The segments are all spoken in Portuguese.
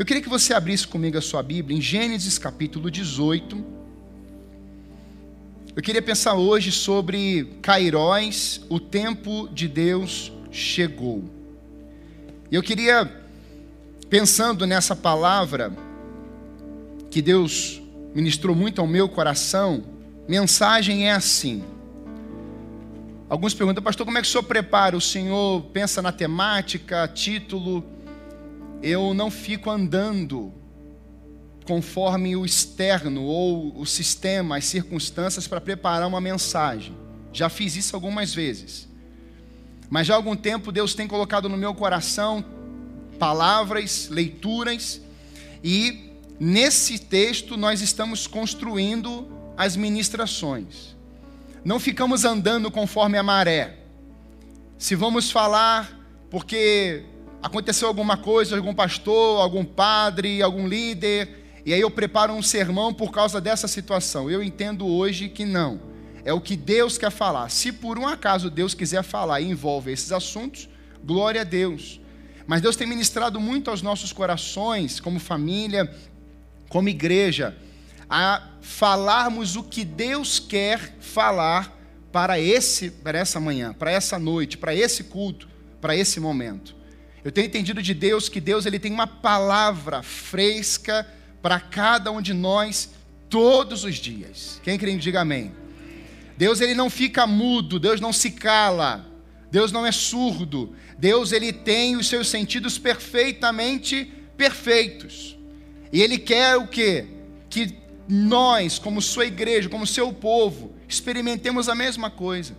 Eu queria que você abrisse comigo a sua Bíblia em Gênesis capítulo 18. Eu queria pensar hoje sobre Cairóis, o tempo de Deus chegou. E eu queria, pensando nessa palavra, que Deus ministrou muito ao meu coração, mensagem é assim. Alguns perguntam, pastor, como é que o senhor prepara? O senhor pensa na temática, título? Eu não fico andando conforme o externo ou o sistema, as circunstâncias para preparar uma mensagem. Já fiz isso algumas vezes. Mas já há algum tempo Deus tem colocado no meu coração palavras, leituras, e nesse texto nós estamos construindo as ministrações. Não ficamos andando conforme a maré. Se vamos falar porque aconteceu alguma coisa, algum pastor, algum padre, algum líder, e aí eu preparo um sermão por causa dessa situação. Eu entendo hoje que não. É o que Deus quer falar. Se por um acaso Deus quiser falar e envolve esses assuntos, glória a Deus. Mas Deus tem ministrado muito aos nossos corações, como família, como igreja, a falarmos o que Deus quer falar para esse para essa manhã, para essa noite, para esse culto, para esse momento. Eu tenho entendido de Deus que Deus ele tem uma palavra fresca para cada um de nós todos os dias. Quem crê, diga amém. Deus ele não fica mudo, Deus não se cala, Deus não é surdo. Deus ele tem os seus sentidos perfeitamente perfeitos. E ele quer o quê? Que nós, como sua igreja, como seu povo, experimentemos a mesma coisa.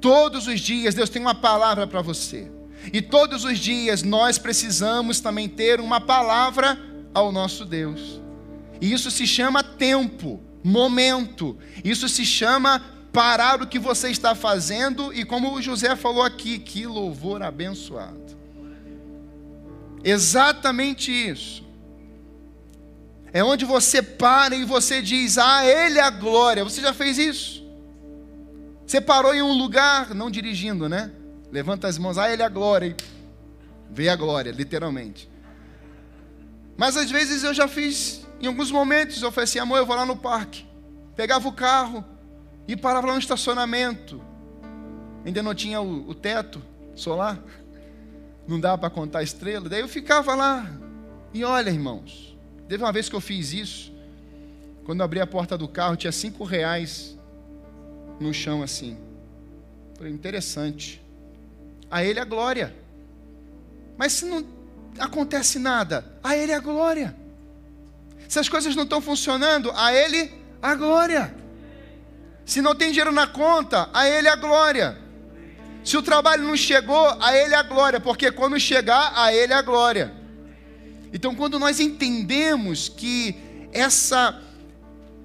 Todos os dias Deus tem uma palavra para você. E todos os dias nós precisamos também ter uma palavra ao nosso Deus. E isso se chama tempo, momento. Isso se chama parar o que você está fazendo e como o José falou aqui, que louvor abençoado. Exatamente isso. É onde você para e você diz: "Ah, ele é a glória". Você já fez isso? Você parou em um lugar, não dirigindo, né? Levanta as mãos, ah, ele é a glória. Vê a glória, literalmente. Mas às vezes eu já fiz, em alguns momentos, eu falei assim, amor, eu vou lá no parque. Pegava o carro e parava lá no estacionamento. Ainda não tinha o, o teto solar. Não dava para contar a estrela. Daí eu ficava lá. E olha, irmãos, teve uma vez que eu fiz isso. Quando eu abri a porta do carro, tinha cinco reais no chão assim. Falei, interessante. A ele a glória. Mas se não acontece nada, a Ele a glória. Se as coisas não estão funcionando, a Ele a glória. Se não tem dinheiro na conta, a Ele a glória. Se o trabalho não chegou, a Ele a glória, porque quando chegar, a Ele a glória. Então, quando nós entendemos que essa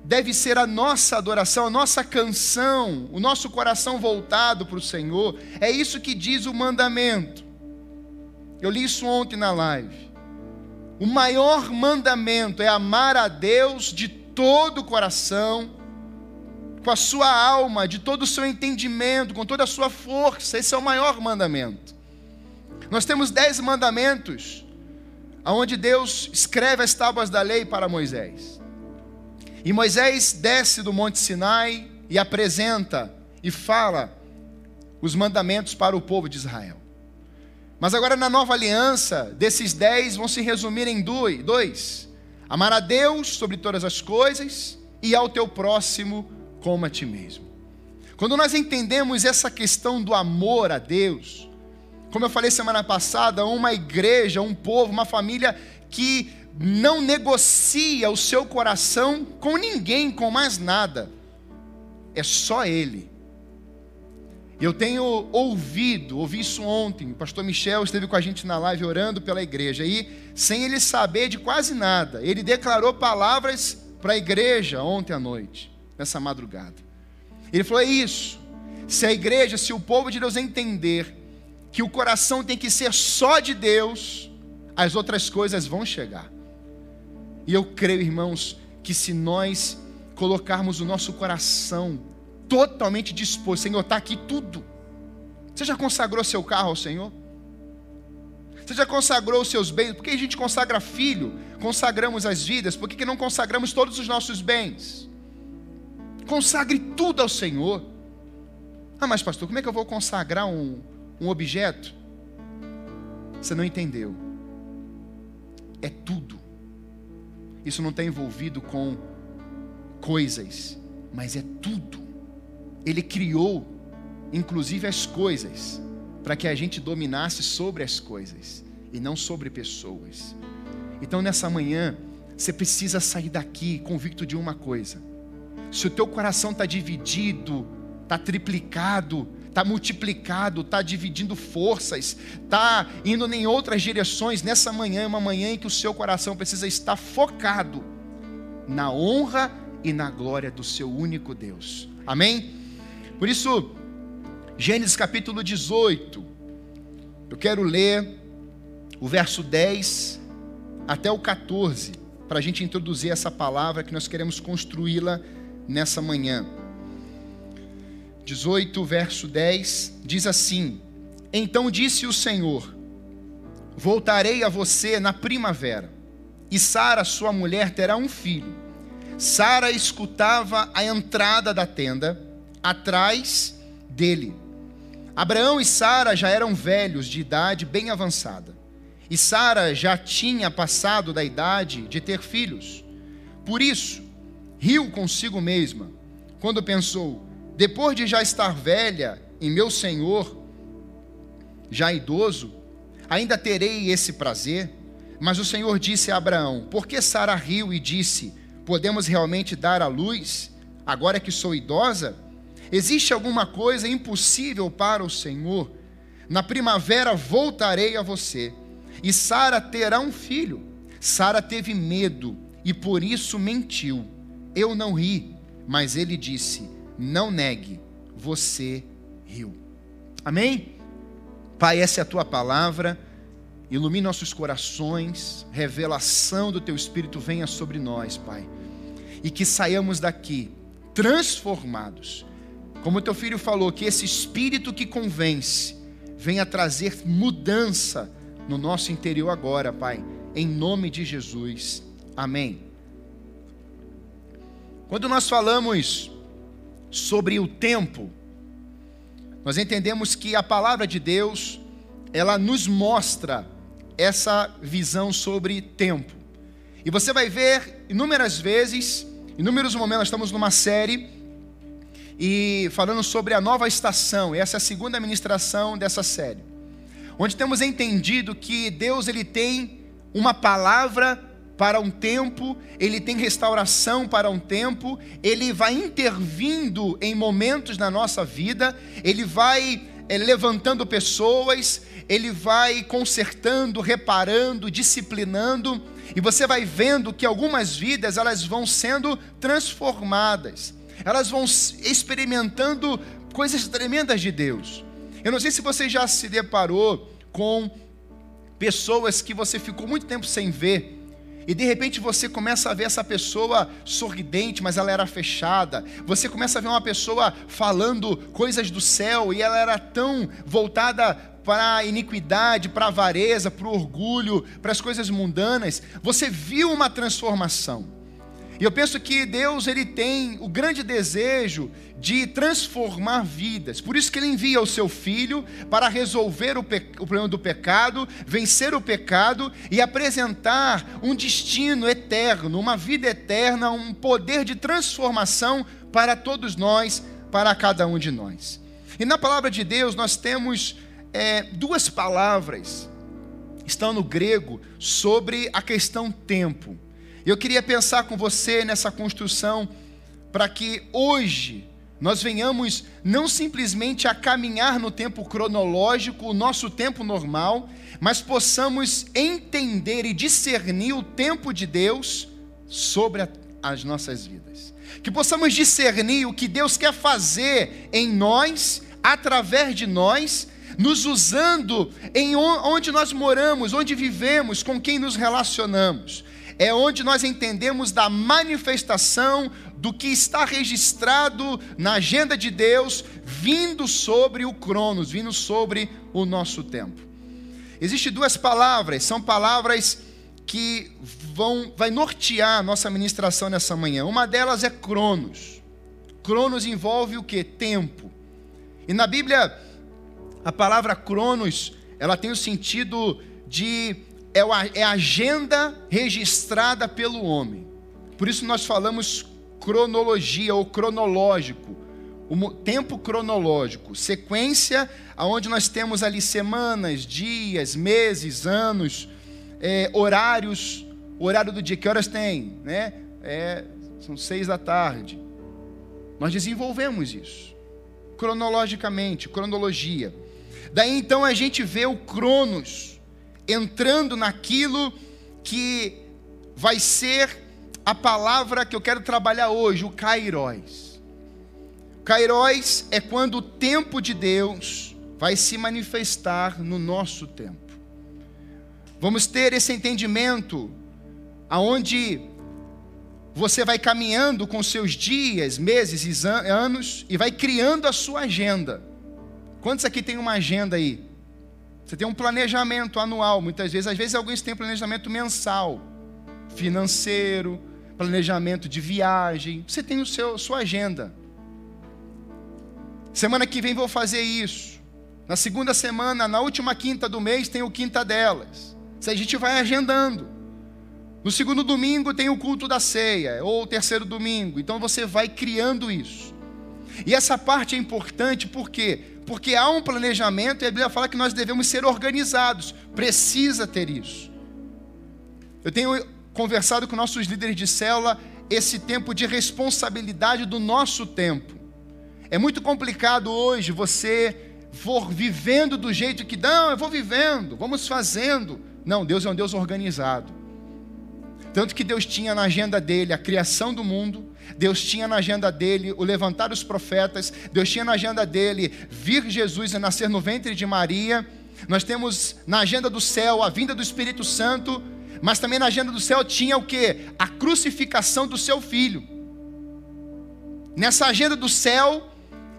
deve ser a nossa adoração, a nossa canção, o nosso coração voltado para o Senhor, é isso que diz o mandamento. Eu li isso ontem na live. O maior mandamento é amar a Deus de todo o coração, com a sua alma, de todo o seu entendimento, com toda a sua força. Esse é o maior mandamento. Nós temos dez mandamentos, aonde Deus escreve as tábuas da lei para Moisés. E Moisés desce do Monte Sinai e apresenta e fala os mandamentos para o povo de Israel. Mas agora na nova aliança, desses dez vão se resumir em dois: amar a Deus sobre todas as coisas e ao teu próximo como a ti mesmo. Quando nós entendemos essa questão do amor a Deus, como eu falei semana passada, uma igreja, um povo, uma família que não negocia o seu coração com ninguém, com mais nada, é só Ele. Eu tenho ouvido, ouvi isso ontem. O pastor Michel esteve com a gente na live orando pela igreja. E, sem ele saber de quase nada, ele declarou palavras para a igreja ontem à noite, nessa madrugada. Ele falou: é isso. Se a igreja, se o povo de Deus entender que o coração tem que ser só de Deus, as outras coisas vão chegar. E eu creio, irmãos, que se nós colocarmos o nosso coração totalmente disposto. Senhor, está aqui tudo. Você já consagrou seu carro ao Senhor? Você já consagrou os seus bens? Por que a gente consagra filho? Consagramos as vidas? Por que, que não consagramos todos os nossos bens? Consagre tudo ao Senhor. Ah, mas pastor, como é que eu vou consagrar um, um objeto? Você não entendeu. É tudo. Isso não está envolvido com coisas, mas é tudo. Ele criou, inclusive, as coisas, para que a gente dominasse sobre as coisas e não sobre pessoas. Então, nessa manhã, você precisa sair daqui convicto de uma coisa: se o teu coração está dividido, está triplicado, está multiplicado, está dividindo forças, está indo em outras direções. Nessa manhã é uma manhã em que o seu coração precisa estar focado na honra e na glória do seu único Deus. Amém? Por isso, Gênesis capítulo 18, eu quero ler o verso 10 até o 14, para a gente introduzir essa palavra que nós queremos construí-la nessa manhã. 18, verso 10, diz assim: Então disse o Senhor: Voltarei a você na primavera, e Sara, sua mulher, terá um filho. Sara escutava a entrada da tenda, atrás dele. Abraão e Sara já eram velhos, de idade bem avançada. E Sara já tinha passado da idade de ter filhos. Por isso, riu consigo mesma, quando pensou: depois de já estar velha em meu senhor, já idoso, ainda terei esse prazer? Mas o Senhor disse a Abraão: Por que Sara riu e disse: Podemos realmente dar à luz, agora que sou idosa? Existe alguma coisa impossível para o Senhor? Na primavera voltarei a você, e Sara terá um filho. Sara teve medo e por isso mentiu. Eu não ri, mas ele disse: não negue, você riu. Amém? Pai, essa é a tua palavra. Ilumine nossos corações, revelação do teu espírito venha sobre nós, Pai. E que saiamos daqui transformados. Como teu filho falou, que esse espírito que convence venha trazer mudança no nosso interior agora, Pai. Em nome de Jesus. Amém. Quando nós falamos sobre o tempo, nós entendemos que a palavra de Deus, ela nos mostra essa visão sobre tempo. E você vai ver inúmeras vezes, inúmeros momentos, nós estamos numa série e falando sobre a nova estação. Essa é a segunda ministração dessa série. Onde temos entendido que Deus ele tem uma palavra para um tempo, ele tem restauração para um tempo, ele vai intervindo em momentos na nossa vida, ele vai é, levantando pessoas, ele vai consertando, reparando, disciplinando, e você vai vendo que algumas vidas elas vão sendo transformadas, elas vão experimentando coisas tremendas de Deus. Eu não sei se você já se deparou com pessoas que você ficou muito tempo sem ver, e de repente você começa a ver essa pessoa sorridente, mas ela era fechada. Você começa a ver uma pessoa falando coisas do céu e ela era tão voltada para a iniquidade, para a avareza, para o orgulho, para as coisas mundanas. Você viu uma transformação. E eu penso que Deus ele tem o grande desejo de transformar vidas. Por isso que ele envia o seu filho para resolver o, o, problema do pecado, vencer o pecado e apresentar um destino eterno, uma vida eterna, um poder de transformação para todos nós, para cada um de nós. E na palavra de Deus nós temos é, duas palavras, estão no grego, sobre a questão tempo. Eu queria pensar com você nessa construção para que hoje nós venhamos não simplesmente a caminhar no tempo cronológico, o nosso tempo normal, mas possamos entender e discernir o tempo de Deus sobre a, as nossas vidas. Que possamos discernir o que Deus quer fazer em nós, através de nós, nos usando em onde nós moramos, onde vivemos, com quem nos relacionamos é onde nós entendemos da manifestação do que está registrado na agenda de Deus, vindo sobre o Cronos, vindo sobre o nosso tempo. Existem duas palavras, são palavras que vão vai nortear a nossa ministração nessa manhã. Uma delas é Cronos. Cronos envolve o que? Tempo. E na Bíblia, a palavra Cronos, ela tem o sentido de é, é a agenda registrada pelo homem. Por isso nós falamos cronologia ou cronológico, o tempo cronológico, sequência aonde nós temos ali semanas, dias, meses, anos, é, horários, horário do dia, que horas tem, né? É, são seis da tarde. Nós desenvolvemos isso cronologicamente, cronologia. Daí então a gente vê o Cronos entrando naquilo que vai ser a palavra que eu quero trabalhar hoje, o Kairos. Kairos é quando o tempo de Deus vai se manifestar no nosso tempo. Vamos ter esse entendimento aonde você vai caminhando com seus dias, meses e anos e vai criando a sua agenda. Quantos aqui tem uma agenda aí? Você tem um planejamento anual, muitas vezes, às vezes alguns têm planejamento mensal, financeiro, planejamento de viagem. Você tem o seu sua agenda. Semana que vem vou fazer isso. Na segunda semana, na última quinta do mês, tem o quinta delas. Isso a gente vai agendando. No segundo domingo tem o culto da ceia, ou o terceiro domingo. Então você vai criando isso. E essa parte é importante por quê? Porque há um planejamento e a Bíblia fala que nós devemos ser organizados. Precisa ter isso. Eu tenho conversado com nossos líderes de célula esse tempo de responsabilidade do nosso tempo. É muito complicado hoje você for vivendo do jeito que, não, eu vou vivendo, vamos fazendo. Não, Deus é um Deus organizado. Tanto que Deus tinha na agenda dele a criação do mundo, Deus tinha na agenda dele o levantar os profetas, Deus tinha na agenda dele vir Jesus a nascer no ventre de Maria. Nós temos na agenda do céu a vinda do Espírito Santo, mas também na agenda do céu tinha o que? A crucificação do seu filho. Nessa agenda do céu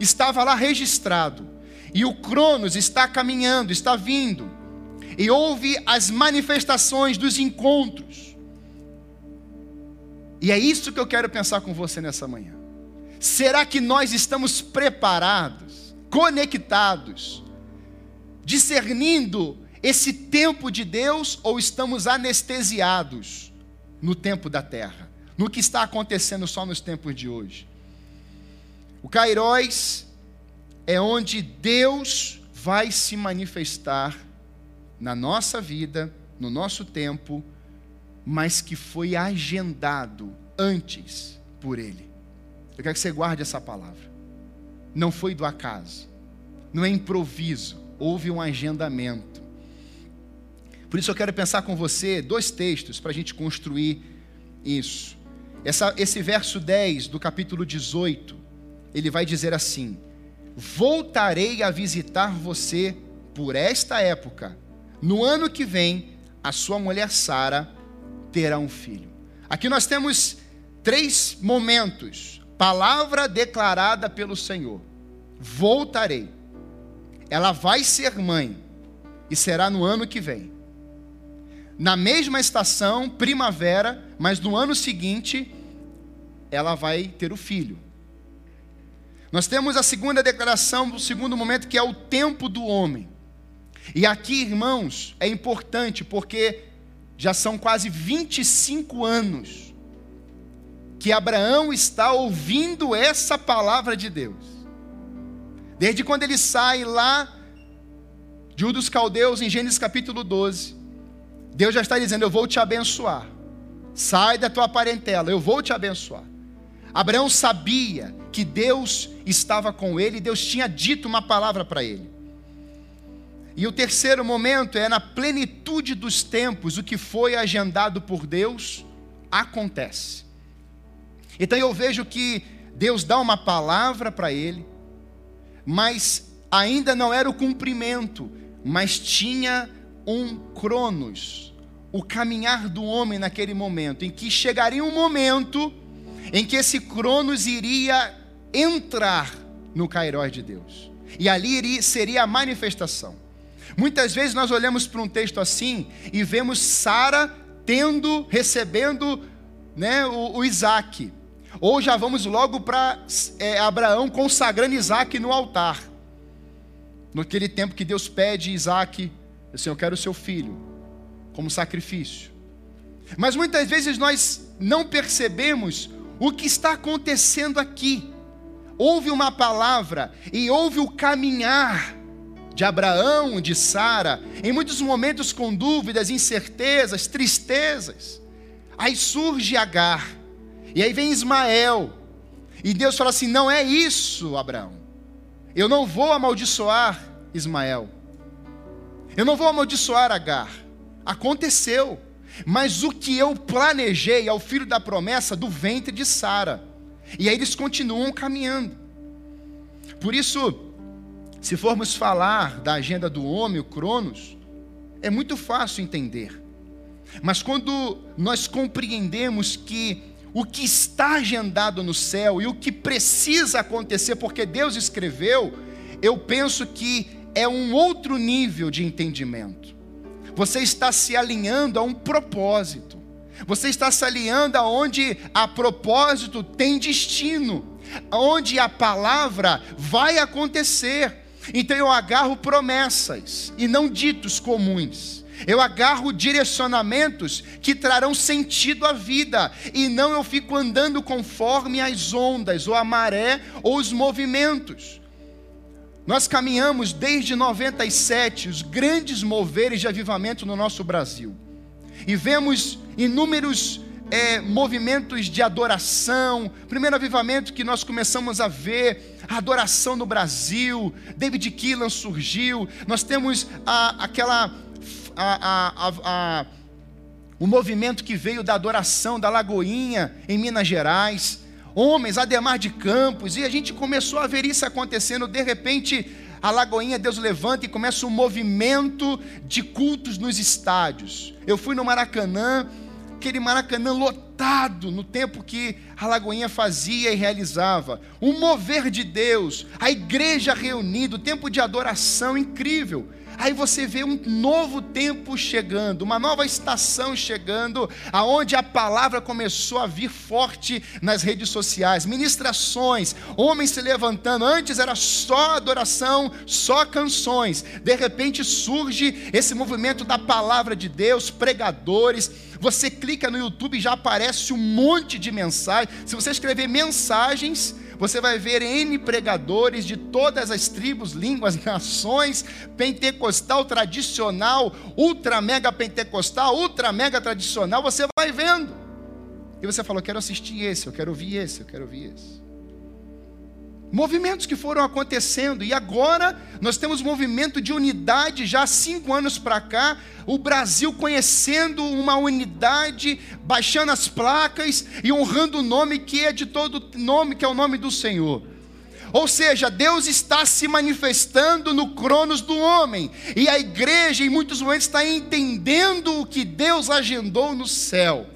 estava lá registrado. E o Cronos está caminhando, está vindo e ouve as manifestações dos encontros. E é isso que eu quero pensar com você nessa manhã. Será que nós estamos preparados, conectados, discernindo esse tempo de Deus ou estamos anestesiados no tempo da terra, no que está acontecendo só nos tempos de hoje? O Cairóis é onde Deus vai se manifestar na nossa vida, no nosso tempo, mas que foi agendado antes por Ele. Eu quero que você guarde essa palavra. Não foi do acaso, não é improviso, houve um agendamento. Por isso eu quero pensar com você dois textos para a gente construir isso. Essa, esse verso 10 do capítulo 18, ele vai dizer assim: Voltarei a visitar você por esta época, no ano que vem, a sua mulher Sara terá um filho. Aqui nós temos três momentos. Palavra declarada pelo Senhor: Voltarei. Ela vai ser mãe e será no ano que vem. Na mesma estação, primavera, mas no ano seguinte, ela vai ter o filho. Nós temos a segunda declaração, o segundo momento, que é o tempo do homem. E aqui, irmãos, é importante porque já são quase 25 anos que Abraão está ouvindo essa palavra de Deus. Desde quando ele sai lá de Ur dos Caldeus, em Gênesis capítulo 12, Deus já está dizendo: Eu vou te abençoar. Sai da tua parentela, eu vou te abençoar. Abraão sabia que Deus estava com ele, Deus tinha dito uma palavra para ele. E o terceiro momento é na plenitude dos tempos, o que foi agendado por Deus acontece. Então eu vejo que Deus dá uma palavra para ele, mas ainda não era o cumprimento, mas tinha um cronos, o caminhar do homem naquele momento, em que chegaria um momento em que esse cronos iria entrar no Cairós de Deus. E ali seria a manifestação. Muitas vezes nós olhamos para um texto assim e vemos Sara tendo, recebendo né, o, o Isaac. Ou já vamos logo para é, Abraão consagrando Isaac no altar. Naquele tempo que Deus pede Isaac, assim, eu quero o seu filho, como sacrifício. Mas muitas vezes nós não percebemos o que está acontecendo aqui. Houve uma palavra e houve o caminhar de Abraão, de Sara, em muitos momentos com dúvidas, incertezas, tristezas. Aí surge Agar, e aí vem Ismael, e Deus fala assim: não é isso, Abraão, eu não vou amaldiçoar Ismael, eu não vou amaldiçoar Agar, aconteceu, mas o que eu planejei é o filho da promessa do ventre de Sara, e aí eles continuam caminhando, por isso, se formos falar da agenda do homem, o Cronos, é muito fácil entender. Mas quando nós compreendemos que o que está agendado no céu e o que precisa acontecer, porque Deus escreveu, eu penso que é um outro nível de entendimento. Você está se alinhando a um propósito. Você está se alinhando aonde a propósito tem destino, onde a palavra vai acontecer. Então eu agarro promessas e não ditos comuns. Eu agarro direcionamentos que trarão sentido à vida, e não eu fico andando conforme as ondas, ou a maré, ou os movimentos. Nós caminhamos desde 97 os grandes moveres de avivamento no nosso Brasil, e vemos inúmeros é, movimentos de adoração. Primeiro avivamento que nós começamos a ver, a adoração no Brasil. David Keelan surgiu. Nós temos a, aquela. A, a, o movimento que veio da adoração da Lagoinha, em Minas Gerais. Homens, Ademar de Campos, e a gente começou a ver isso acontecendo. De repente, a Lagoinha, Deus levanta e começa um movimento de cultos nos estádios. Eu fui no Maracanã, aquele Maracanã lotado no tempo que a Lagoinha fazia e realizava. O mover de Deus, a igreja reunida, o tempo de adoração incrível. Aí você vê um novo tempo chegando, uma nova estação chegando, aonde a palavra começou a vir forte nas redes sociais, ministrações, homens se levantando. Antes era só adoração, só canções. De repente surge esse movimento da palavra de Deus, pregadores. Você clica no YouTube e já aparece um monte de mensagens. Se você escrever mensagens, você vai ver N pregadores de todas as tribos, línguas, nações, pentecostal tradicional, ultra mega pentecostal, ultra mega tradicional, você vai vendo. E você falou: quero assistir esse, eu quero ouvir esse, eu quero ouvir esse movimentos que foram acontecendo, e agora nós temos movimento de unidade já há cinco anos para cá, o Brasil conhecendo uma unidade, baixando as placas e honrando o nome que é de todo nome, que é o nome do Senhor. Ou seja, Deus está se manifestando no cronos do homem, e a igreja, em muitos momentos, está entendendo o que Deus agendou no céu.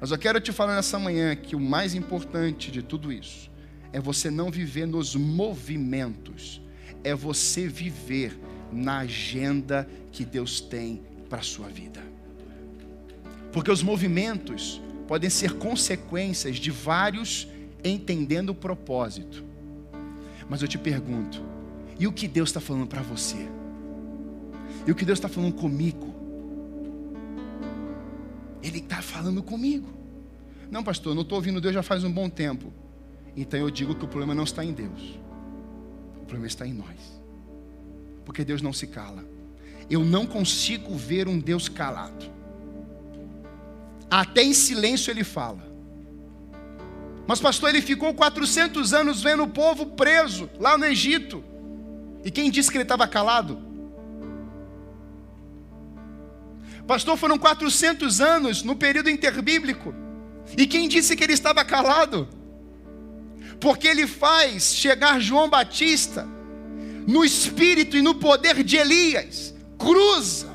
Mas eu quero te falar nessa manhã que o mais importante de tudo isso é você não viver nos movimentos, é você viver na agenda que Deus tem para a sua vida. Porque os movimentos podem ser consequências de vários entendendo o propósito. Mas eu te pergunto, e o que Deus está falando para você? E o que Deus está falando comigo? Ele está falando comigo. Não, pastor, não estou ouvindo Deus já faz um bom tempo. Então eu digo que o problema não está em Deus, o problema está em nós, porque Deus não se cala. Eu não consigo ver um Deus calado, até em silêncio ele fala. Mas, pastor, ele ficou 400 anos vendo o povo preso lá no Egito. E quem disse que ele estava calado? Pastor, foram 400 anos no período interbíblico. E quem disse que ele estava calado? Porque ele faz chegar João Batista no espírito e no poder de Elias, cruza.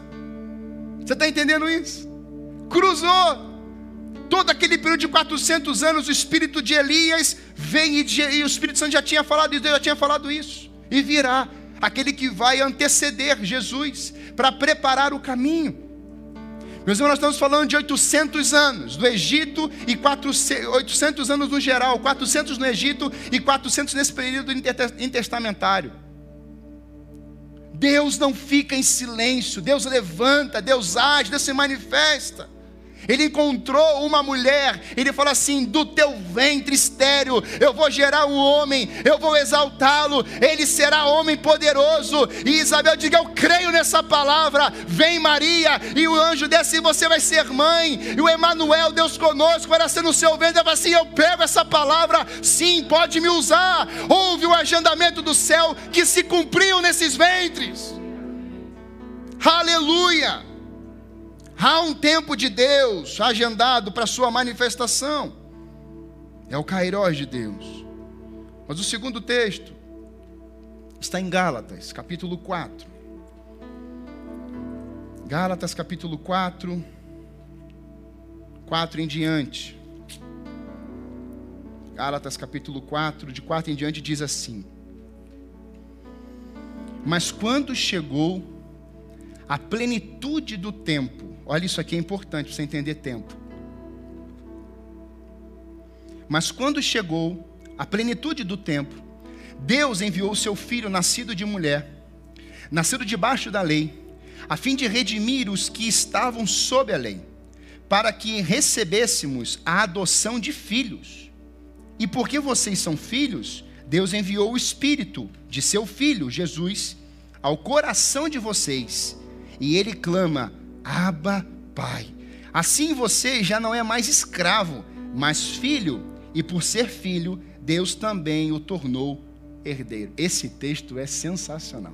Você está entendendo isso? Cruzou. Todo aquele período de 400 anos, o espírito de Elias vem e, e o Espírito Santo já tinha falado isso, Deus já tinha falado isso, e virá. aquele que vai anteceder Jesus para preparar o caminho. Meus irmãos, nós estamos falando de 800 anos do Egito e 400, 800 anos no geral, 400 no Egito e 400 nesse período intertestamentário. Deus não fica em silêncio, Deus levanta, Deus age, Deus se manifesta. Ele encontrou uma mulher, ele falou assim: do teu ventre estéreo, eu vou gerar um homem, eu vou exaltá-lo, ele será homem poderoso. E Isabel diga: Eu creio nessa palavra. Vem Maria, e o anjo desce e você vai ser mãe. E o Emanuel, Deus conosco, vai nascer no seu ventre. Ela assim: Eu pego essa palavra, sim, pode me usar. Houve o agendamento do céu que se cumpriu nesses ventres. Aleluia! Há um tempo de Deus agendado para sua manifestação. É o Cairós de Deus. Mas o segundo texto está em Gálatas, capítulo 4. Gálatas, capítulo 4, 4 em diante. Gálatas, capítulo 4, de 4 em diante, diz assim: Mas quando chegou a plenitude do tempo, Olha, isso aqui é importante para você entender tempo. Mas quando chegou a plenitude do tempo, Deus enviou o seu filho, nascido de mulher, nascido debaixo da lei, a fim de redimir os que estavam sob a lei, para que recebêssemos a adoção de filhos. E porque vocês são filhos, Deus enviou o Espírito de seu Filho, Jesus, ao coração de vocês, e ele clama: Abba, Pai. Assim você já não é mais escravo, mas filho, e por ser filho, Deus também o tornou herdeiro. Esse texto é sensacional.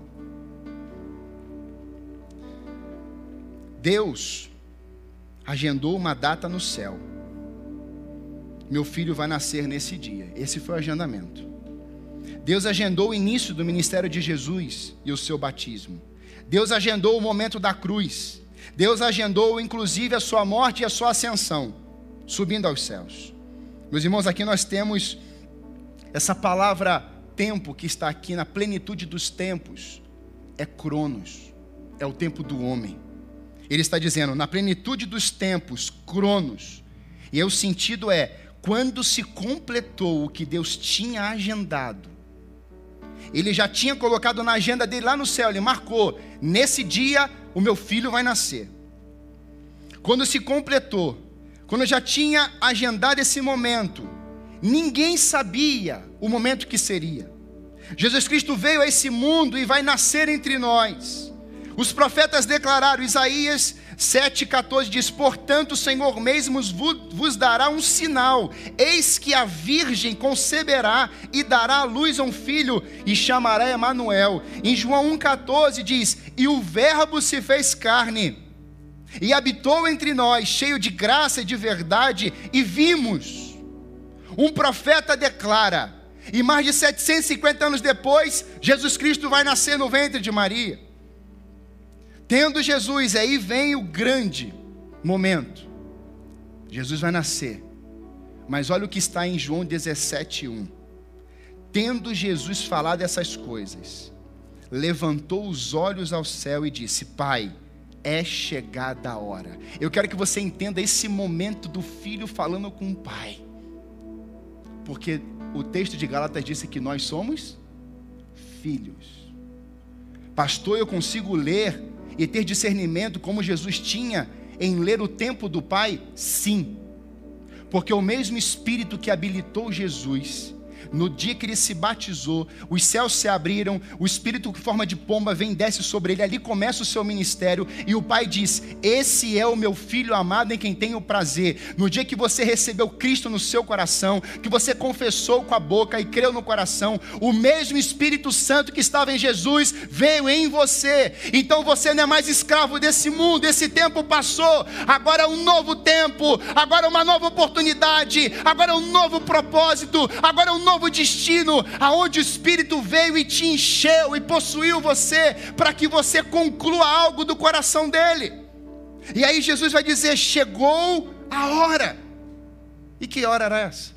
Deus agendou uma data no céu. Meu filho vai nascer nesse dia. Esse foi o agendamento. Deus agendou o início do ministério de Jesus e o seu batismo. Deus agendou o momento da cruz. Deus agendou inclusive a sua morte e a sua ascensão, subindo aos céus. Meus irmãos, aqui nós temos essa palavra tempo que está aqui na plenitude dos tempos, é Cronos, é o tempo do homem. Ele está dizendo, na plenitude dos tempos, Cronos. E o sentido é, quando se completou o que Deus tinha agendado, ele já tinha colocado na agenda dele lá no céu, ele marcou, nesse dia o meu filho vai nascer. Quando se completou, quando eu já tinha agendado esse momento, ninguém sabia o momento que seria. Jesus Cristo veio a esse mundo e vai nascer entre nós. Os profetas declararam, Isaías 7,14 diz: Portanto, o Senhor mesmo vos dará um sinal: eis que a virgem conceberá e dará à luz a um filho, e chamará Emanuel. Em João 1,14 diz: E o Verbo se fez carne, e habitou entre nós, cheio de graça e de verdade, e vimos. Um profeta declara, e mais de 750 anos depois, Jesus Cristo vai nascer no ventre de Maria. Tendo Jesus, aí vem o grande momento. Jesus vai nascer. Mas olha o que está em João 17:1. Tendo Jesus falado essas coisas, levantou os olhos ao céu e disse: Pai, é chegada a hora. Eu quero que você entenda esse momento do filho falando com o pai. Porque o texto de Gálatas disse que nós somos filhos. Pastor, eu consigo ler e ter discernimento como Jesus tinha em ler o tempo do Pai? Sim. Porque o mesmo Espírito que habilitou Jesus no dia que ele se batizou, os céus se abriram, o Espírito em forma de pomba vem e desce sobre ele, ali começa o seu ministério, e o Pai diz: Esse é o meu filho amado em quem tenho prazer. No dia que você recebeu Cristo no seu coração, que você confessou com a boca e creu no coração, o mesmo Espírito Santo que estava em Jesus veio em você. Então você não é mais escravo desse mundo, esse tempo passou, agora é um novo tempo, agora é uma nova oportunidade, agora é um novo propósito, agora é um novo novo destino, aonde o Espírito veio e te encheu e possuiu você, para que você conclua algo do coração dele. E aí Jesus vai dizer: chegou a hora. E que hora era essa?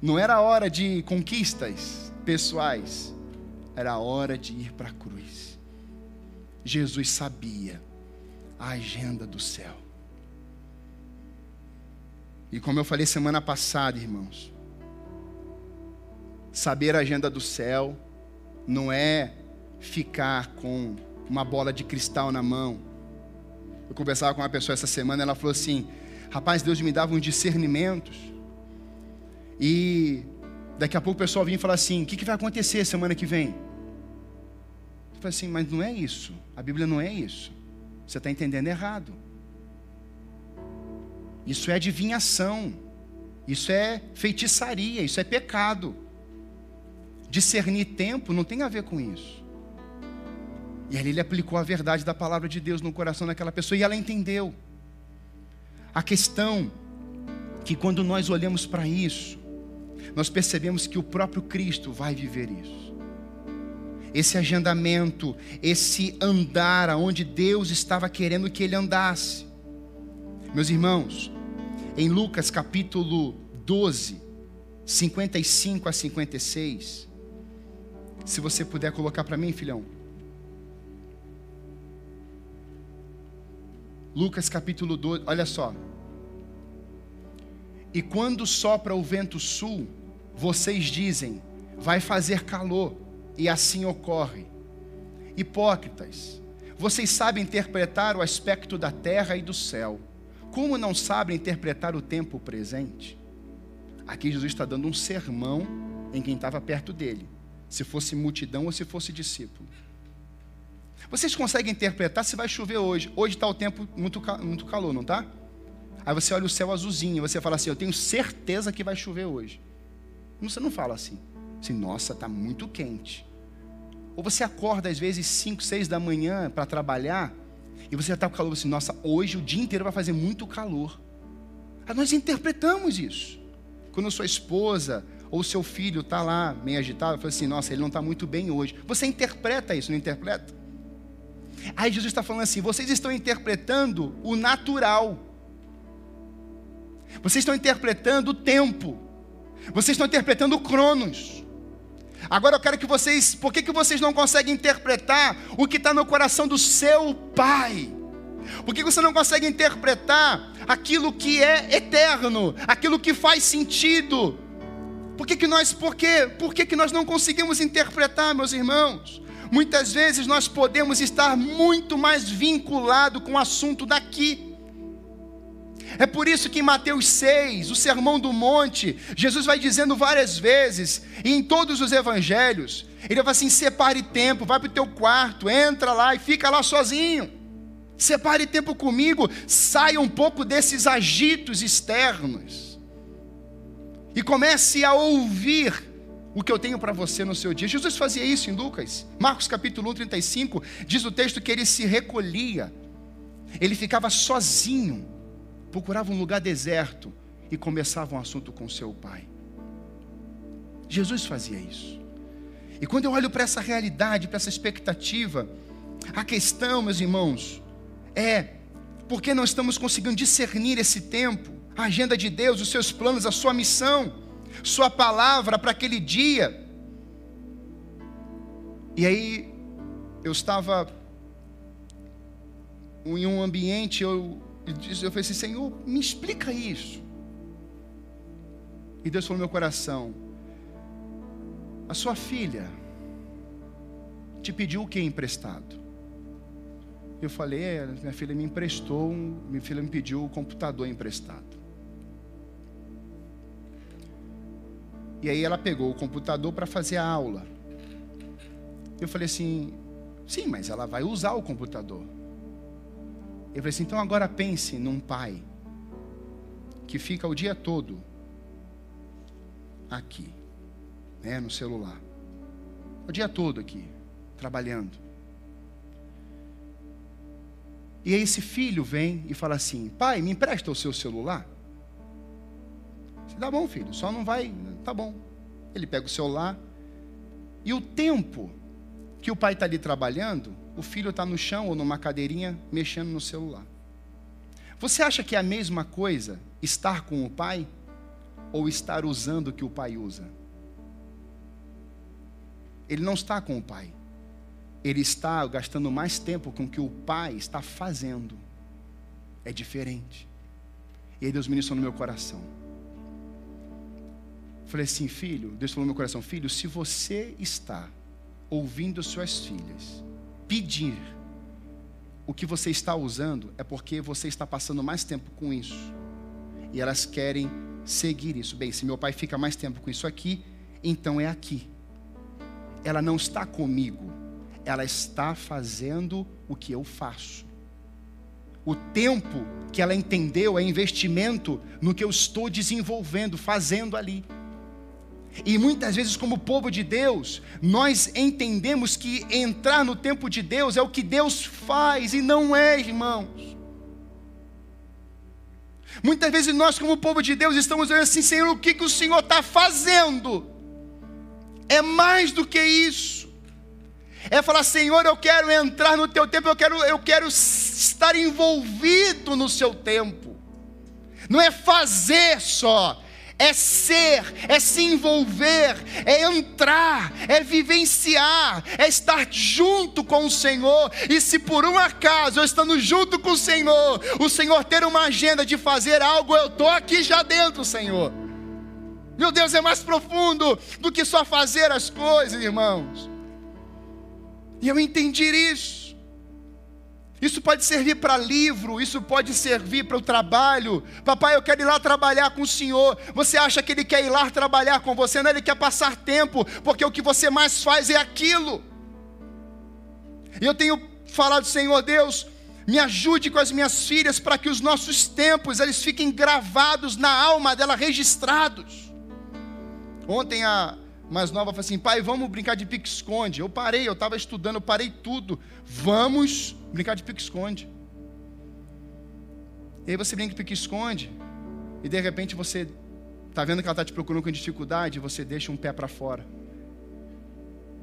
Não era a hora de conquistas pessoais, era a hora de ir para a cruz. Jesus sabia a agenda do céu. E como eu falei semana passada, irmãos, saber a agenda do céu não é ficar com uma bola de cristal na mão. Eu conversava com uma pessoa essa semana, ela falou assim: Rapaz, Deus me dava uns discernimentos. E daqui a pouco o pessoal vinha e falava assim: O que, que vai acontecer semana que vem? Eu falei assim: Mas não é isso. A Bíblia não é isso. Você está entendendo errado. Isso é adivinhação. Isso é feitiçaria. Isso é pecado. Discernir tempo não tem a ver com isso. E ali ele aplicou a verdade da palavra de Deus no coração daquela pessoa e ela entendeu. A questão que quando nós olhamos para isso, nós percebemos que o próprio Cristo vai viver isso. Esse agendamento, esse andar aonde Deus estava querendo que ele andasse. Meus irmãos, em Lucas capítulo 12, 55 a 56, se você puder colocar para mim, filhão. Lucas capítulo 12, olha só. E quando sopra o vento sul, vocês dizem: vai fazer calor, e assim ocorre. Hipócritas, vocês sabem interpretar o aspecto da terra e do céu, como não sabem interpretar o tempo presente? Aqui Jesus está dando um sermão em quem estava perto dele, se fosse multidão ou se fosse discípulo. Vocês conseguem interpretar se vai chover hoje? Hoje está o tempo muito, muito calor, não está? Aí você olha o céu azulzinho, você fala assim: Eu tenho certeza que vai chover hoje. Você não fala assim, assim nossa, está muito quente. Ou você acorda às vezes 5, 6 da manhã para trabalhar, e você está com calor assim, nossa, hoje o dia inteiro vai fazer muito calor. Aí nós interpretamos isso. Quando sua esposa ou seu filho está lá meio agitado, fala assim, nossa, ele não está muito bem hoje. Você interpreta isso, não interpreta? Aí Jesus está falando assim: vocês estão interpretando o natural, vocês estão interpretando o tempo, vocês estão interpretando o cronos. Agora eu quero que vocês, por que, que vocês não conseguem interpretar o que está no coração do seu Pai? Por que você não consegue interpretar aquilo que é eterno, aquilo que faz sentido? Por que, que nós, por quê? Por que, que nós não conseguimos interpretar, meus irmãos? Muitas vezes nós podemos estar muito mais vinculado com o assunto daqui. É por isso que em Mateus 6, o Sermão do Monte, Jesus vai dizendo várias vezes, e em todos os evangelhos, ele vai assim: separe tempo, vai para o teu quarto, entra lá e fica lá sozinho. Separe tempo comigo, saia um pouco desses agitos externos. E comece a ouvir o que eu tenho para você no seu dia. Jesus fazia isso em Lucas. Marcos capítulo 1, 35, diz o texto que ele se recolhia. Ele ficava sozinho, procurava um lugar deserto e começava um assunto com seu pai. Jesus fazia isso. E quando eu olho para essa realidade, para essa expectativa, a questão, meus irmãos, é porque não estamos conseguindo discernir esse tempo, a agenda de Deus, os seus planos, a sua missão. Sua palavra para aquele dia. E aí, eu estava em um ambiente, eu, eu falei assim: Senhor, me explica isso. E Deus falou no meu coração: A sua filha te pediu o que emprestado? Eu falei: é, Minha filha me emprestou, minha filha me pediu o computador emprestado. E aí ela pegou o computador para fazer a aula. Eu falei assim: sim, mas ela vai usar o computador. Eu falei assim: então agora pense num pai que fica o dia todo aqui, né, no celular. O dia todo aqui, trabalhando. E aí esse filho vem e fala assim: pai, me empresta o seu celular? Tá bom, filho, só não vai. Tá bom. Ele pega o celular. E o tempo que o pai está ali trabalhando, o filho está no chão ou numa cadeirinha mexendo no celular. Você acha que é a mesma coisa estar com o pai ou estar usando o que o pai usa? ele não está com o pai. Ele está gastando mais tempo com o que o pai está fazendo. É diferente. E aí Deus ministrou no meu coração. Falei assim, filho, Deus falou no meu coração, filho, se você está ouvindo suas filhas pedir o que você está usando, é porque você está passando mais tempo com isso. E elas querem seguir isso. Bem, se meu pai fica mais tempo com isso aqui, então é aqui. Ela não está comigo, ela está fazendo o que eu faço. O tempo que ela entendeu é investimento no que eu estou desenvolvendo, fazendo ali. E muitas vezes, como povo de Deus, nós entendemos que entrar no tempo de Deus é o que Deus faz, e não é, irmãos. Muitas vezes nós, como povo de Deus, estamos dizendo assim: Senhor, o que, que o Senhor está fazendo? É mais do que isso. É falar, Senhor, eu quero entrar no teu tempo, eu quero, eu quero estar envolvido no seu tempo. Não é fazer só, é ser, é se envolver, é entrar, é vivenciar, é estar junto com o Senhor. E se por um acaso eu estando junto com o Senhor, o Senhor ter uma agenda de fazer algo, eu estou aqui já dentro, Senhor. Meu Deus, é mais profundo do que só fazer as coisas, irmãos. E eu entendi isso. Isso pode servir para livro, isso pode servir para o trabalho. Papai, eu quero ir lá trabalhar com o Senhor. Você acha que Ele quer ir lá trabalhar com você? Não, Ele quer passar tempo, porque o que você mais faz é aquilo. E eu tenho falado, Senhor Deus, me ajude com as minhas filhas para que os nossos tempos eles fiquem gravados na alma dela, registrados. Ontem a mais nova falou assim: pai, vamos brincar de pique-esconde. Eu parei, eu estava estudando, eu parei tudo. Vamos brincar de pique-esconde. E aí você brinca de pique-esconde, e de repente você está vendo que ela está te procurando com dificuldade, você deixa um pé para fora.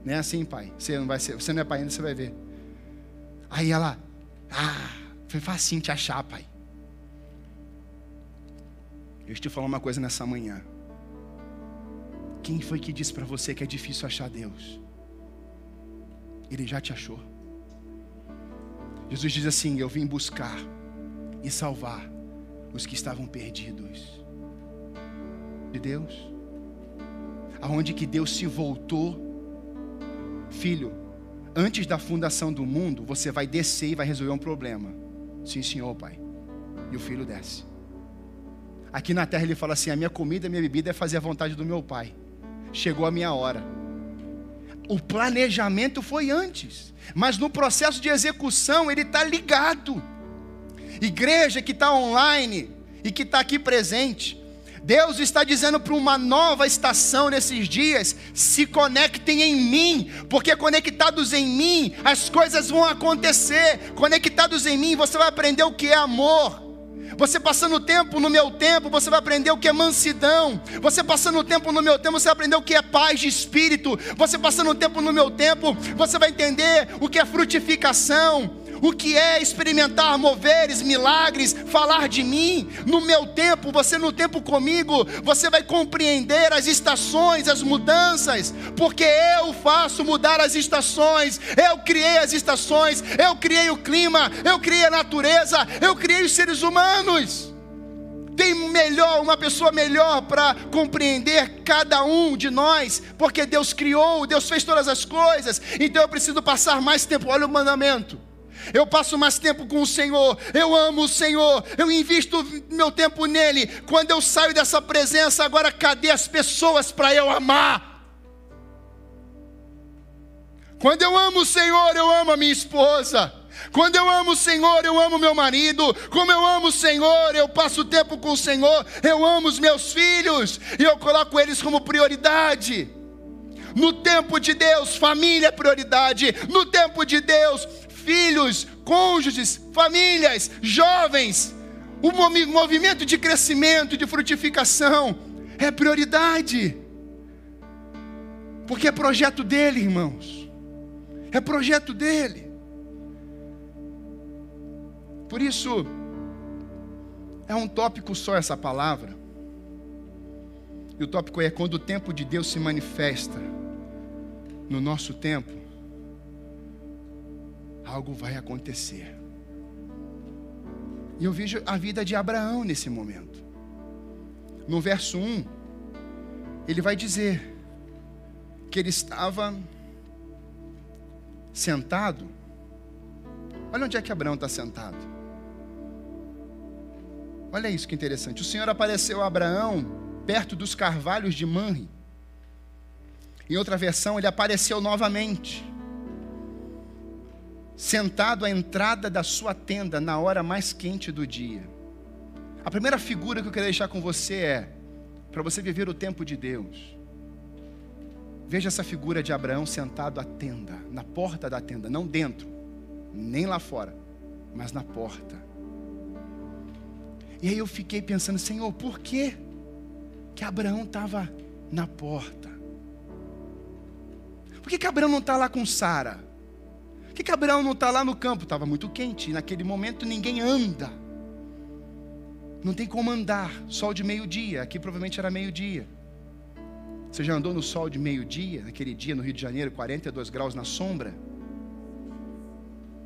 Não é assim, pai. Você não, vai ser, você não é pai ainda, você vai ver. Aí ela, ah, foi facinho te achar, pai. Eu te falar uma coisa nessa manhã. Quem foi que disse para você que é difícil achar Deus? Ele já te achou. Jesus diz assim: Eu vim buscar e salvar os que estavam perdidos. De Deus. Aonde que Deus se voltou, filho, antes da fundação do mundo, você vai descer e vai resolver um problema. Sim, senhor, pai. E o filho desce. Aqui na terra ele fala assim: a minha comida, a minha bebida é fazer a vontade do meu pai chegou a minha hora. O planejamento foi antes, mas no processo de execução ele está ligado. Igreja que está online e que está aqui presente, Deus está dizendo para uma nova estação nesses dias: se conectem em mim, porque conectados em mim as coisas vão acontecer. Conectados em mim você vai aprender o que é amor. Você passando o tempo no meu tempo, você vai aprender o que é mansidão. Você passando o tempo no meu tempo, você vai aprender o que é paz de espírito. Você passando o tempo no meu tempo, você vai entender o que é frutificação o que é experimentar moveres, milagres, falar de mim. No meu tempo, você no tempo comigo, você vai compreender as estações, as mudanças, porque eu faço mudar as estações. Eu criei as estações, eu criei o clima, eu criei a natureza, eu criei os seres humanos. Tem melhor, uma pessoa melhor para compreender cada um de nós, porque Deus criou, Deus fez todas as coisas, então eu preciso passar mais tempo. Olha o mandamento eu passo mais tempo com o Senhor, eu amo o Senhor, eu invisto meu tempo nele. Quando eu saio dessa presença, agora cadê as pessoas para eu amar? Quando eu amo o Senhor, eu amo a minha esposa. Quando eu amo o Senhor, eu amo meu marido. Como eu amo o Senhor, eu passo tempo com o Senhor. Eu amo os meus filhos e eu coloco eles como prioridade. No tempo de Deus, família é prioridade. No tempo de Deus, filhos, cônjuges, famílias, jovens. O movimento de crescimento, de frutificação é prioridade. Porque é projeto dele, irmãos. É projeto dele. Por isso, é um tópico só essa palavra. E o tópico é quando o tempo de Deus se manifesta no nosso tempo, algo vai acontecer. E eu vejo a vida de Abraão nesse momento. No verso 1, ele vai dizer que ele estava sentado. Olha onde é que Abraão está sentado. Olha isso que interessante. O Senhor apareceu a Abraão perto dos carvalhos de Manre. Em outra versão, ele apareceu novamente, sentado à entrada da sua tenda na hora mais quente do dia. A primeira figura que eu quero deixar com você é para você viver o tempo de Deus. Veja essa figura de Abraão sentado à tenda, na porta da tenda, não dentro, nem lá fora, mas na porta. E aí eu fiquei pensando, Senhor, por que que Abraão estava na porta? Por que, que Abraão não está lá com Sara? Que, que Abraão não está lá no campo? Estava muito quente, naquele momento ninguém anda. Não tem como andar, sol de meio-dia, aqui provavelmente era meio-dia. Você já andou no sol de meio-dia, naquele dia no Rio de Janeiro, 42 graus na sombra?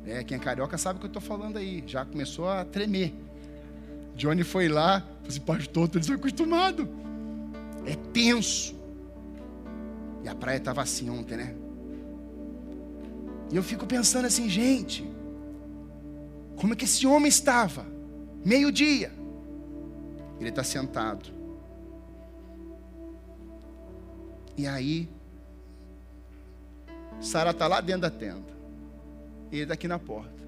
É, quem é carioca sabe o que eu estou falando aí, já começou a tremer. Johnny foi lá, falou assim, pastor, estou desacostumado. É tenso. E a praia estava assim ontem, né? E eu fico pensando assim, gente, como é que esse homem estava? Meio-dia. Ele está sentado. E aí, Sara está lá dentro da tenda. E ele está aqui na porta.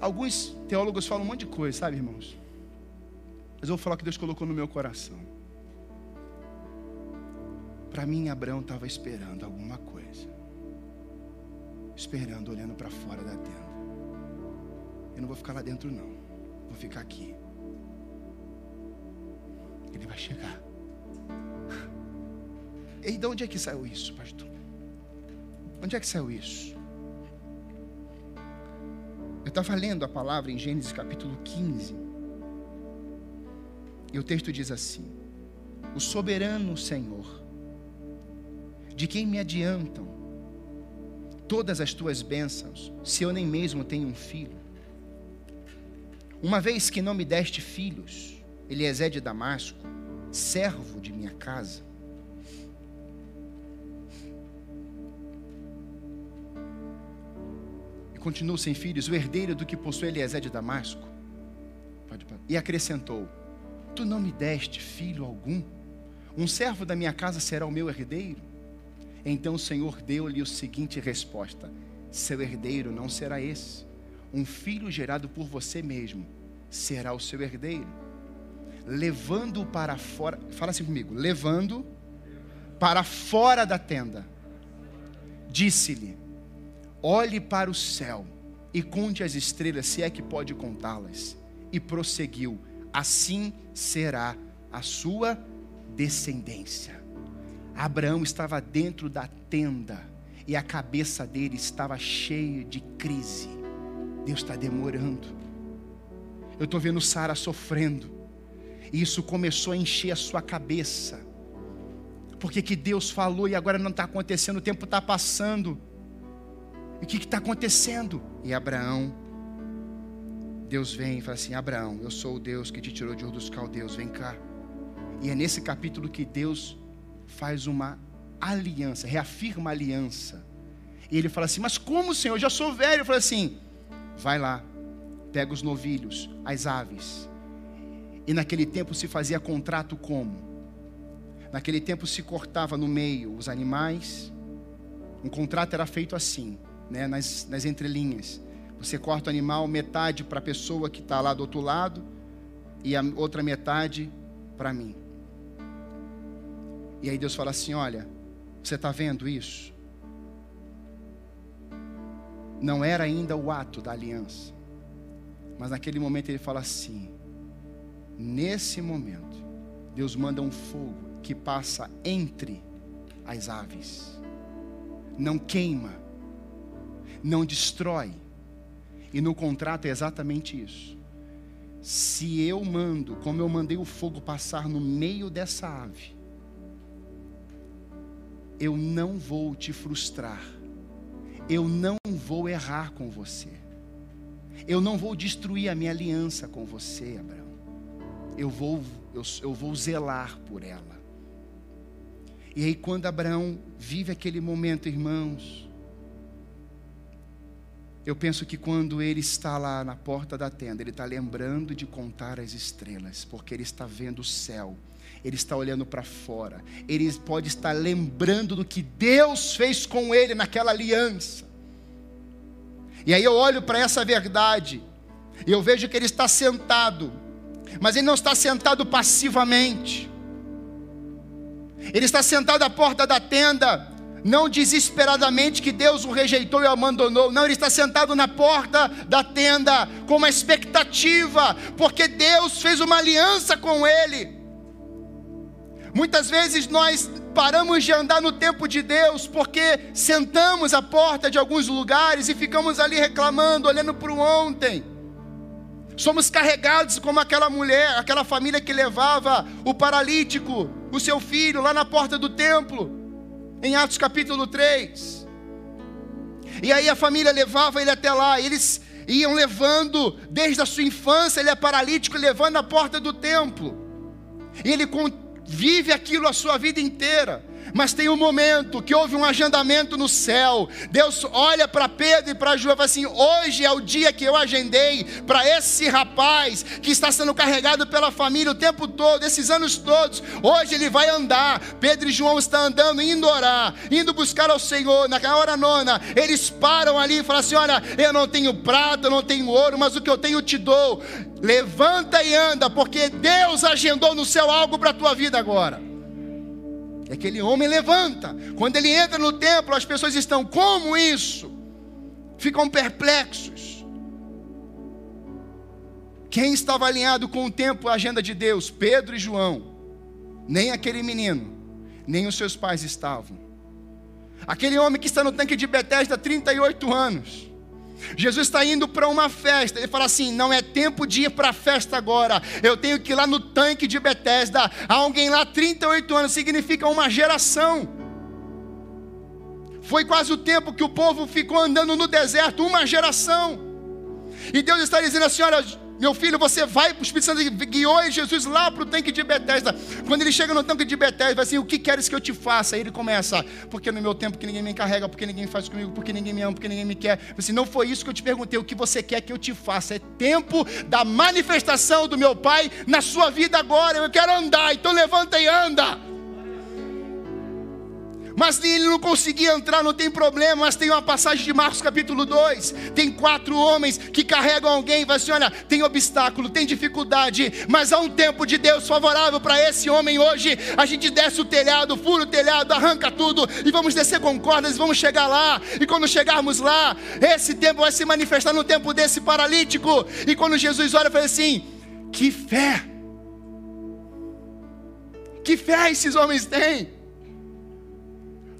Alguns teólogos falam um monte de coisa, sabe, irmãos? Mas eu vou falar o que Deus colocou no meu coração. Para mim, Abraão estava esperando alguma coisa. Esperando, olhando para fora da tenda. Eu não vou ficar lá dentro, não. Vou ficar aqui. Ele vai chegar. E de onde é que saiu isso, pastor? Onde é que saiu isso? Eu estava lendo a palavra em Gênesis capítulo 15. E o texto diz assim: O soberano Senhor de quem me adiantam todas as tuas bênçãos, se eu nem mesmo tenho um filho? Uma vez que não me deste filhos, Eliezer de Damasco, servo de minha casa, e continuo sem filhos, o herdeiro do que possui Eliezer de Damasco, e acrescentou: Tu não me deste filho algum? Um servo da minha casa será o meu herdeiro? Então o Senhor deu-lhe a seguinte resposta: Seu herdeiro não será esse. Um filho gerado por você mesmo será o seu herdeiro. Levando-o para fora, fala assim comigo, levando para fora da tenda, disse-lhe: Olhe para o céu e conte as estrelas, se é que pode contá-las. E prosseguiu: Assim será a sua descendência. Abraão estava dentro da tenda e a cabeça dele estava cheia de crise. Deus está demorando. Eu estou vendo Sara sofrendo. E isso começou a encher a sua cabeça. Porque que Deus falou e agora não está acontecendo, o tempo está passando. E o que está acontecendo? E Abraão, Deus vem e fala assim: Abraão, eu sou o Deus que te tirou de Ur dos Caldeus, vem cá. E é nesse capítulo que Deus faz uma aliança, reafirma a aliança. E ele fala assim: Mas como, Senhor? Eu já sou velho. Eu falo assim: Vai lá, pega os novilhos, as aves. E naquele tempo se fazia contrato como? Naquele tempo se cortava no meio os animais. Um contrato era feito assim, né, nas, nas entrelinhas. Você corta o animal metade para a pessoa que está lá do outro lado e a outra metade para mim. E aí Deus fala assim: Olha, você está vendo isso? Não era ainda o ato da aliança, mas naquele momento ele fala assim: Nesse momento, Deus manda um fogo que passa entre as aves, não queima, não destrói, e no contrato é exatamente isso. Se eu mando, como eu mandei o fogo passar no meio dessa ave, Eu não vou te frustrar. Eu não vou errar com você. Eu não vou destruir a minha aliança com você, Abraão. Eu vou, eu, eu vou zelar por ela. E aí, quando Abraão vive aquele momento, irmãos, eu penso que quando ele está lá na porta da tenda, ele está lembrando de contar as estrelas, porque ele está vendo o céu, ele está olhando para fora, ele pode estar lembrando do que Deus fez com ele naquela aliança. E aí eu olho para essa verdade, e eu vejo que ele está sentado, mas ele não está sentado passivamente, ele está sentado à porta da tenda, não desesperadamente que Deus o rejeitou e o abandonou. Não, ele está sentado na porta da tenda com uma expectativa, porque Deus fez uma aliança com ele. Muitas vezes nós paramos de andar no tempo de Deus porque sentamos à porta de alguns lugares e ficamos ali reclamando, olhando para o ontem. Somos carregados como aquela mulher, aquela família que levava o paralítico, o seu filho, lá na porta do templo em Atos capítulo 3. E aí a família levava ele até lá, eles iam levando, desde a sua infância, ele é paralítico, levando à porta do templo. E ele vive aquilo a sua vida inteira. Mas tem um momento que houve um agendamento no céu. Deus olha para Pedro e para João e fala assim: hoje é o dia que eu agendei para esse rapaz que está sendo carregado pela família o tempo todo, esses anos todos. Hoje ele vai andar. Pedro e João estão andando, indo orar, indo buscar ao Senhor. Na hora nona, eles param ali e falam assim: Olha, eu não tenho prata, não tenho ouro, mas o que eu tenho te dou. Levanta e anda, porque Deus agendou no céu algo para a tua vida agora. E aquele homem levanta. Quando ele entra no templo, as pessoas estão, como isso? Ficam perplexos. Quem estava alinhado com o tempo, a agenda de Deus? Pedro e João. Nem aquele menino, nem os seus pais estavam. Aquele homem que está no tanque de Betesda há 38 anos. Jesus está indo para uma festa. Ele fala assim: não é tempo de ir para a festa agora. Eu tenho que ir lá no tanque de Betesda. Há alguém lá 38 anos significa uma geração. Foi quase o tempo que o povo ficou andando no deserto, uma geração. E Deus está dizendo assim: olha, meu filho, você vai, o Espírito Santo guiou Jesus lá para o tanque de Betesda. Quando ele chega no tanque de Betesda, vai assim: O que queres que eu te faça? Aí ele começa: Porque no meu tempo que ninguém me encarrega, porque ninguém faz comigo, porque ninguém me ama, porque ninguém me quer. Assim, não foi isso que eu te perguntei. O que você quer que eu te faça? É tempo da manifestação do meu Pai na sua vida agora. Eu quero andar, então levanta e anda mas ele não conseguia entrar, não tem problema. Mas tem uma passagem de Marcos capítulo 2: tem quatro homens que carregam alguém, vai assim: olha, tem obstáculo, tem dificuldade, mas há um tempo de Deus favorável para esse homem hoje. A gente desce o telhado, fura o telhado, arranca tudo e vamos descer com cordas e vamos chegar lá. E quando chegarmos lá, esse tempo vai se manifestar no tempo desse paralítico. E quando Jesus olha, fala assim: que fé! Que fé esses homens têm!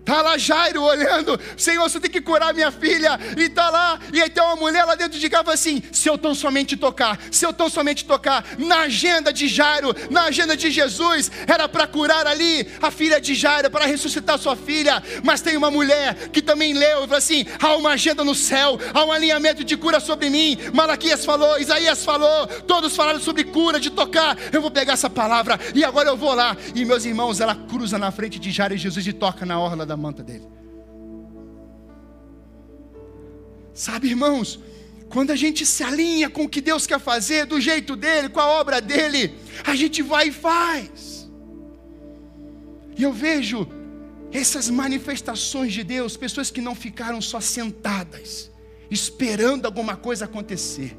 Está lá Jairo olhando, Senhor, você tem que curar minha filha. E está lá, e aí tem uma mulher lá dentro de casa assim: se eu tão somente tocar, se eu tão somente tocar, na agenda de Jairo, na agenda de Jesus, era para curar ali a filha de Jairo, para ressuscitar sua filha. Mas tem uma mulher que também leu e falou assim: há uma agenda no céu, há um alinhamento de cura sobre mim. Malaquias falou, Isaías falou, todos falaram sobre cura, de tocar. Eu vou pegar essa palavra e agora eu vou lá. E meus irmãos, ela cruza na frente de Jairo e Jesus e toca na orla da manta dele. Sabe, irmãos, quando a gente se alinha com o que Deus quer fazer, do jeito dele, com a obra dele, a gente vai e faz. E eu vejo essas manifestações de Deus, pessoas que não ficaram só sentadas, esperando alguma coisa acontecer.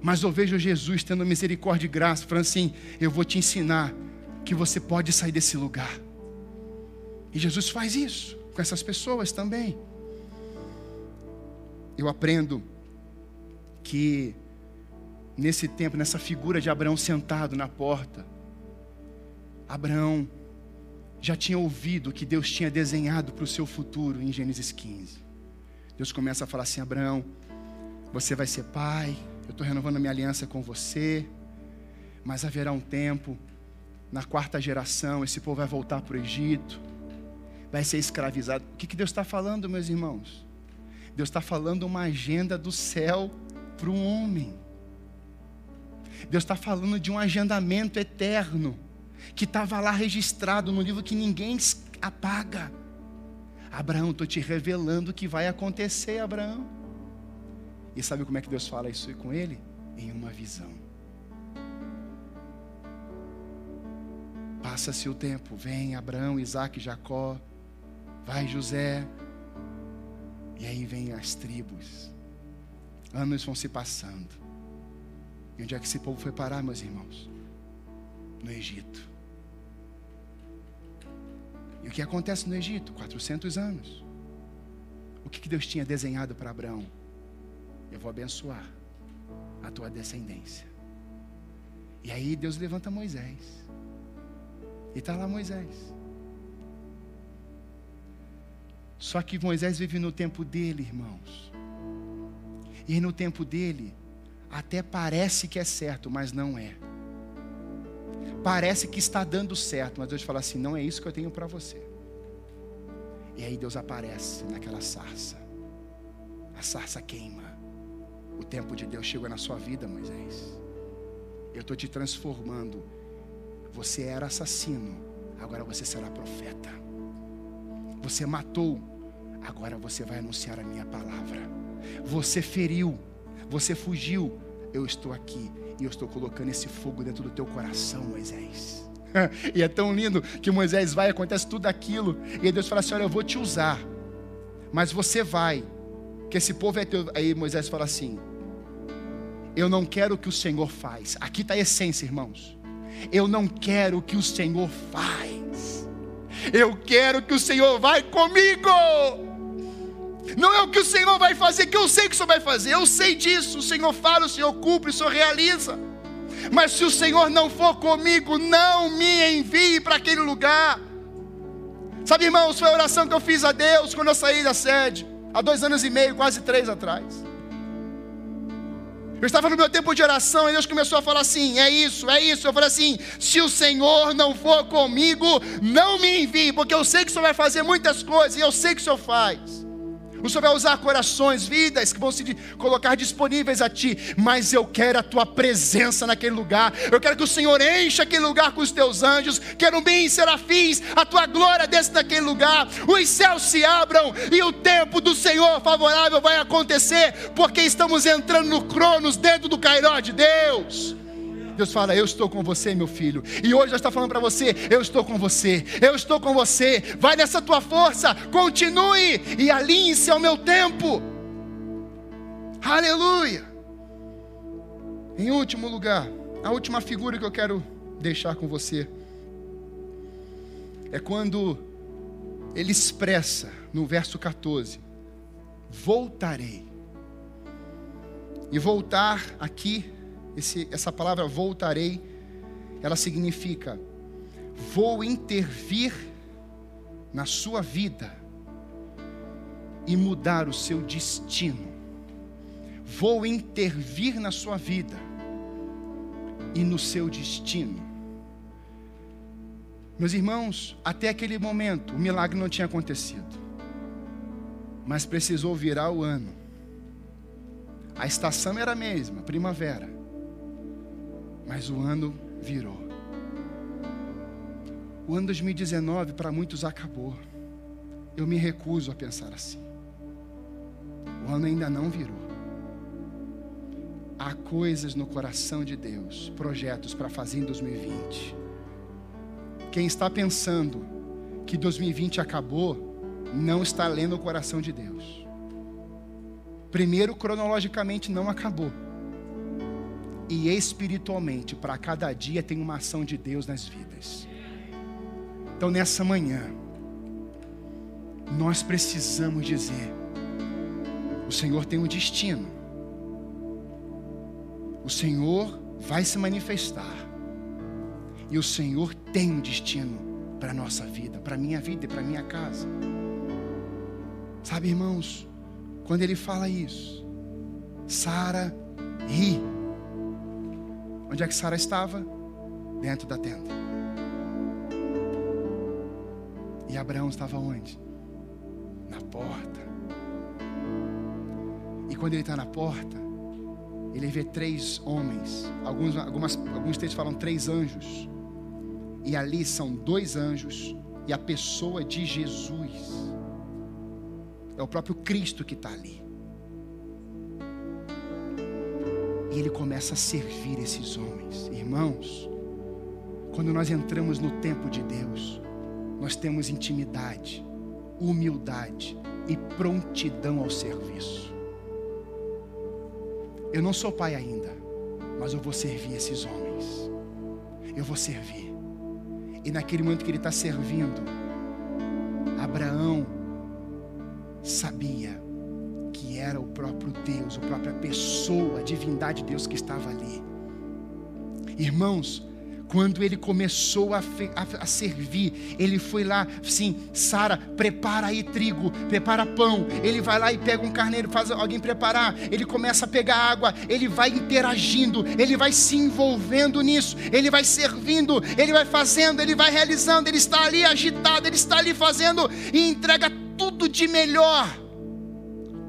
Mas eu vejo Jesus tendo misericórdia e graça, falando assim: Eu vou te ensinar que você pode sair desse lugar. E Jesus faz isso com essas pessoas também. Eu aprendo que nesse tempo, nessa figura de Abraão sentado na porta, Abraão já tinha ouvido o que Deus tinha desenhado para o seu futuro em Gênesis 15. Deus começa a falar assim: Abraão, você vai ser pai, eu estou renovando a minha aliança com você, mas haverá um tempo, na quarta geração, esse povo vai voltar para o Egito vai ser escravizado. O que, que Deus está falando, meus irmãos? Deus está falando uma agenda do céu para um homem. Deus está falando de um agendamento eterno que estava lá registrado no livro que ninguém apaga. Abraão, estou te revelando o que vai acontecer, Abraão. E sabe como é que Deus fala isso com ele? Em uma visão. Passa-se o tempo, vem Abraão, Isaac, Jacó, vai José, e aí vem as tribos. Anos vão se passando. E onde é que esse povo foi parar, meus irmãos? No Egito. E o que acontece no Egito? 400 anos. O que Deus tinha desenhado para Abraão? Eu vou abençoar a tua descendência. E aí Deus levanta Moisés. E está lá Moisés. Só que Moisés vive no tempo dele, irmãos. E no tempo dele, até parece que é certo, mas não é parece que está dando certo, mas Deus fala assim: não é isso que eu tenho para você. E aí Deus aparece naquela sarça, a sarça queima. O tempo de Deus chegou na sua vida, Moisés. Eu estou te transformando. Você era assassino, agora você será profeta. Você matou, agora você vai anunciar a minha palavra. Você feriu, você fugiu, eu estou aqui e eu estou colocando esse fogo dentro do teu coração, Moisés. e é tão lindo que Moisés vai, acontece tudo aquilo. E Deus fala assim: Olha, eu vou te usar, mas você vai, que esse povo é teu. Aí Moisés fala assim: Eu não quero o que o Senhor faz. Aqui está a essência, irmãos. Eu não quero o que o Senhor faz. Eu quero que o Senhor vai comigo. Não é o que o Senhor vai fazer, que eu sei que o Senhor vai fazer. Eu sei disso. O Senhor fala, o Senhor cumpre, o Senhor realiza. Mas se o Senhor não for comigo, não me envie para aquele lugar. Sabe, irmãos, foi a oração que eu fiz a Deus quando eu saí da sede, há dois anos e meio, quase três atrás. Eu estava no meu tempo de oração e Deus começou a falar assim: é isso, é isso. Eu falei assim: se o Senhor não for comigo, não me envie, porque eu sei que o Senhor vai fazer muitas coisas e eu sei que o Senhor faz. O Senhor vai usar corações, vidas que vão se colocar disponíveis a Ti, mas eu quero a Tua presença naquele lugar. Eu quero que o Senhor encha aquele lugar com os Teus anjos, querubins, serafins, a Tua glória desça naquele lugar. Os céus se abram e o tempo do Senhor favorável vai acontecer, porque estamos entrando no Cronos, dentro do Cairó de Deus. Deus fala: Eu estou com você, meu filho. E hoje Deus está falando para você: Eu estou com você, eu estou com você. Vai nessa tua força, continue e alinhe-se ao meu tempo. Aleluia. Em último lugar, a última figura que eu quero deixar com você é quando ele expressa no verso 14: Voltarei. E voltar aqui esse, essa palavra voltarei, ela significa vou intervir na sua vida e mudar o seu destino. Vou intervir na sua vida e no seu destino. Meus irmãos, até aquele momento o milagre não tinha acontecido, mas precisou virar o ano. A estação era a mesma, primavera mas o ano virou. O ano 2019 para muitos acabou. Eu me recuso a pensar assim. O ano ainda não virou. Há coisas no coração de Deus, projetos para fazer em 2020. Quem está pensando que 2020 acabou, não está lendo o coração de Deus. Primeiro, cronologicamente, não acabou e espiritualmente, para cada dia tem uma ação de Deus nas vidas. Então, nessa manhã, nós precisamos dizer: o Senhor tem um destino, o Senhor vai se manifestar, e o Senhor tem um destino para a nossa vida, para a minha vida e para a minha casa. Sabe, irmãos, quando ele fala isso, Sara ri Onde é que Sara estava? Dentro da tenda. E Abraão estava onde? Na porta. E quando ele está na porta, ele vê três homens. Alguns, algumas, alguns textos falam três anjos. E ali são dois anjos e a pessoa de Jesus. É o próprio Cristo que está ali. E ele começa a servir esses homens. Irmãos, quando nós entramos no tempo de Deus, nós temos intimidade, humildade e prontidão ao serviço. Eu não sou pai ainda, mas eu vou servir esses homens. Eu vou servir. E naquele momento que ele está servindo, Abraão sabia próprio Deus, a própria pessoa, a divindade de Deus que estava ali. Irmãos, quando ele começou a, a, a, servir, ele foi lá, sim, Sara, prepara aí trigo, prepara pão. Ele vai lá e pega um carneiro, faz alguém preparar. Ele começa a pegar água, ele vai interagindo, ele vai se envolvendo nisso, ele vai servindo, ele vai fazendo, ele vai realizando. Ele está ali agitado, ele está ali fazendo e entrega tudo de melhor.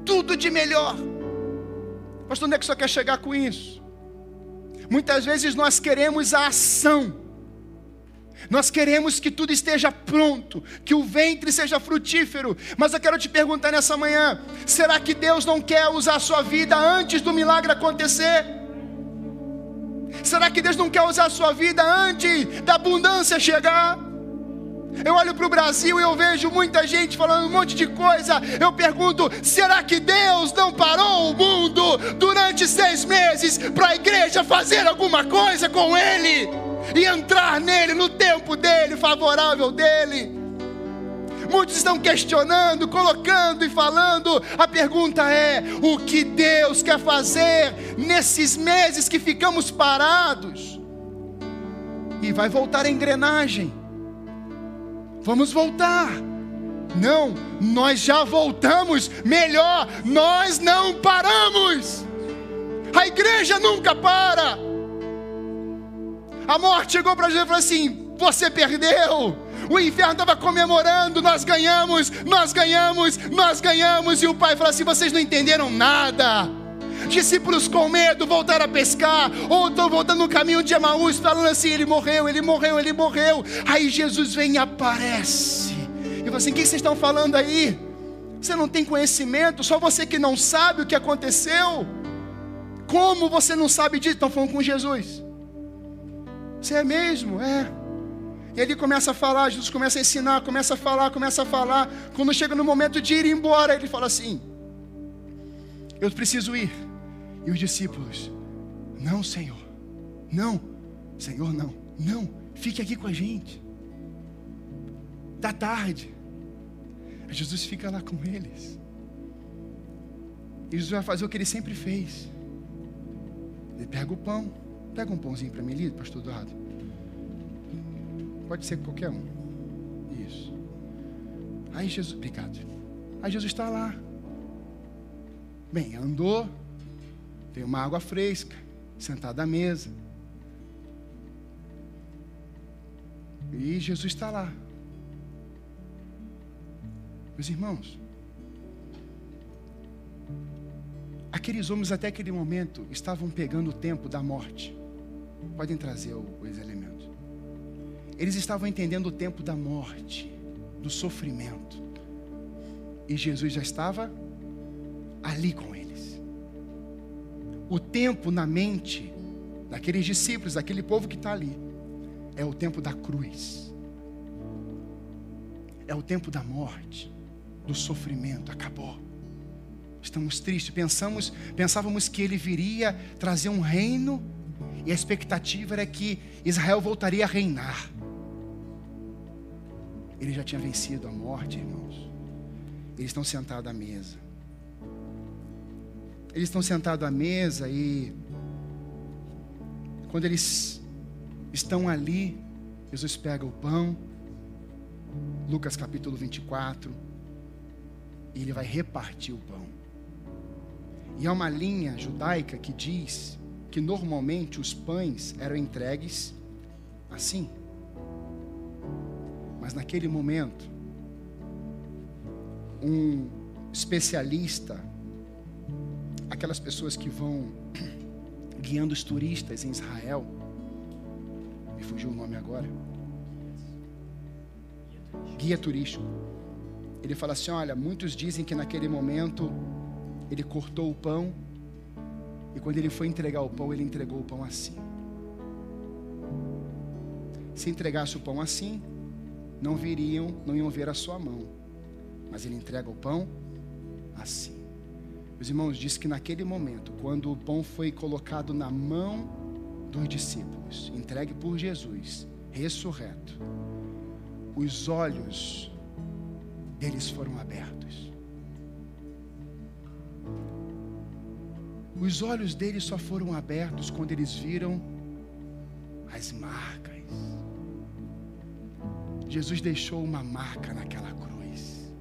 Tudo de melhor. Pastor, onde é que o senhor quer chegar com isso? Muitas vezes nós queremos a ação. Nós queremos que tudo esteja pronto, que o ventre seja frutífero. Mas eu quero te perguntar nessa manhã: será que Deus não quer usar a sua vida antes do milagre acontecer? Será que Deus não quer usar a sua vida antes da abundância chegar? Eu olho para o Brasil e eu vejo muita gente falando um monte de coisa. Eu pergunto: será que Deus não parou o mundo durante seis meses para a igreja fazer alguma coisa com Ele e entrar nele no tempo dele, favorável dele? Muitos estão questionando, colocando e falando. A pergunta é: o que Deus quer fazer nesses meses que ficamos parados? E vai voltar a engrenagem vamos voltar. Não, nós já voltamos. Melhor, nós não paramos. A igreja nunca para. A morte chegou para Jesus e falou assim: Você perdeu. O inferno estava comemorando, nós ganhamos, nós ganhamos, nós ganhamos. E o pai falou assim: Vocês não entenderam nada. Discípulos com medo voltaram a pescar, ou estão voltando no caminho de Emaús, falando assim: ele morreu, ele morreu, ele morreu. Aí Jesus vem e aparece. E fala assim: o que vocês estão falando aí? Você não tem conhecimento, só você que não sabe o que aconteceu. Como você não sabe disso? Estão falando com Jesus. Você é mesmo? É. E ele começa a falar, Jesus começa a ensinar, começa a falar, começa a falar. Quando chega no momento de ir embora, ele fala assim: Eu preciso ir. E os discípulos: Não, Senhor, não, Senhor, não, não, fique aqui com a gente. Está tarde. Jesus fica lá com eles. E Jesus vai fazer o que ele sempre fez. Ele pega o pão. Pega um pãozinho para mim ali, pastor Eduardo. Pode ser qualquer um. Isso. Aí Jesus, obrigado. Aí Jesus está lá. Bem, andou, tem uma água fresca, sentado à mesa. E Jesus está lá. Meus irmãos, aqueles homens até aquele momento estavam pegando o tempo da morte. Podem trazer os elementos. Eles estavam entendendo o tempo da morte, do sofrimento. E Jesus já estava ali com eles o tempo na mente daqueles discípulos, daquele povo que está ali, é o tempo da cruz, é o tempo da morte, do sofrimento, acabou. Estamos tristes, pensamos, pensávamos que ele viria trazer um reino e a expectativa era que Israel voltaria a reinar. Ele já tinha vencido a morte, irmãos. Eles estão sentados à mesa. Eles estão sentados à mesa e quando eles estão ali, Jesus pega o pão, Lucas capítulo 24, e ele vai repartir o pão. E há uma linha judaica que diz que normalmente os pães eram entregues assim. Mas naquele momento, um especialista, aquelas pessoas que vão guiando os turistas em Israel, me fugiu o nome agora, guia turístico. Ele fala assim: olha, muitos dizem que naquele momento ele cortou o pão e quando ele foi entregar o pão, ele entregou o pão assim. Se entregasse o pão assim, não viriam, não iam ver a sua mão. Mas ele entrega o pão assim. Os irmãos diz que naquele momento, quando o pão foi colocado na mão dos discípulos, entregue por Jesus, ressurreto, os olhos deles foram abertos. Os olhos deles só foram abertos quando eles viram as marcas. Jesus deixou uma marca naquela cruz.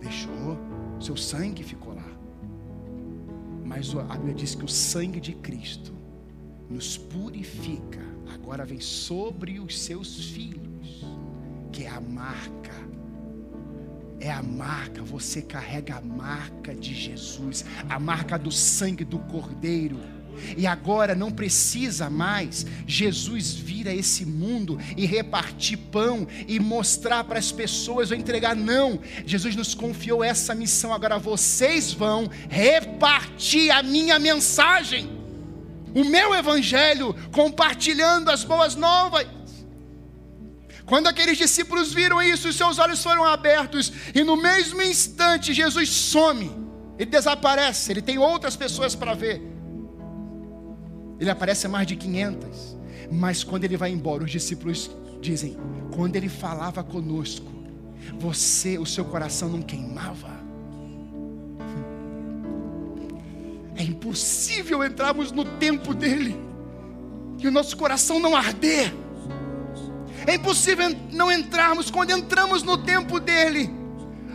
Deixou, seu sangue ficou lá. Mas a Bíblia diz que o sangue de Cristo nos purifica. Agora vem sobre os seus filhos, que é a marca é a marca, você carrega a marca de Jesus, a marca do sangue do Cordeiro. E agora não precisa mais Jesus vir a esse mundo e repartir pão e mostrar para as pessoas ou entregar. Não, Jesus nos confiou essa missão. Agora vocês vão repartir a minha mensagem, o meu evangelho, compartilhando as boas novas. Quando aqueles discípulos viram isso, os seus olhos foram abertos, e no mesmo instante Jesus some, ele desaparece, ele tem outras pessoas para ver. Ele aparece a mais de 500, mas quando ele vai embora, os discípulos dizem: quando ele falava conosco, você, o seu coração não queimava. É impossível entrarmos no tempo dele e o nosso coração não arder. É impossível não entrarmos quando entramos no tempo dele.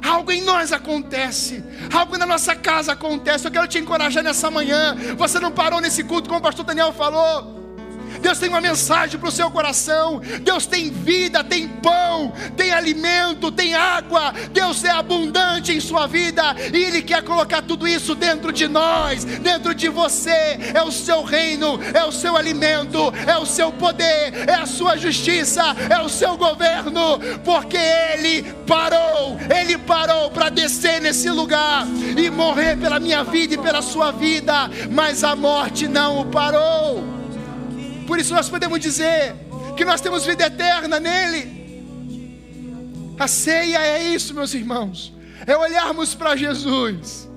Algo em nós acontece, algo na nossa casa acontece. Eu quero te encorajar nessa manhã. Você não parou nesse culto, como o pastor Daniel falou. Deus tem uma mensagem para o seu coração. Deus tem vida, tem pão, tem alimento, tem água. Deus é abundante em sua vida e Ele quer colocar tudo isso dentro de nós, dentro de você. É o seu reino, é o seu alimento, é o seu poder, é a sua justiça, é o seu governo, porque Ele parou, Ele parou para descer nesse lugar e morrer pela minha vida e pela sua vida, mas a morte não o parou. Por isso nós podemos dizer que nós temos vida eterna nele. A ceia é isso, meus irmãos. É olharmos para Jesus.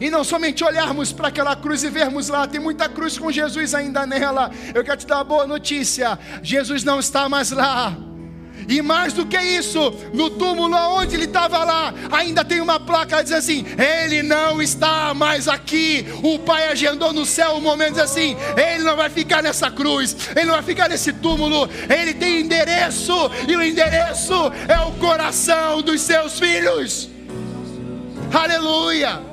E não somente olharmos para aquela cruz e vermos lá, tem muita cruz com Jesus ainda nela. Eu quero te dar uma boa notícia: Jesus não está mais lá. E mais do que isso, no túmulo onde ele estava lá, ainda tem uma placa dizendo assim: Ele não está mais aqui. O Pai agendou no céu um momento diz assim: Ele não vai ficar nessa cruz, ele não vai ficar nesse túmulo. Ele tem endereço, e o endereço é o coração dos seus filhos. Aleluia!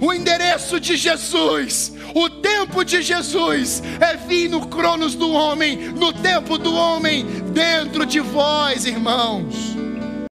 O endereço de Jesus o tempo de Jesus é vir no cronos do homem, no tempo do homem, dentro de vós, irmãos.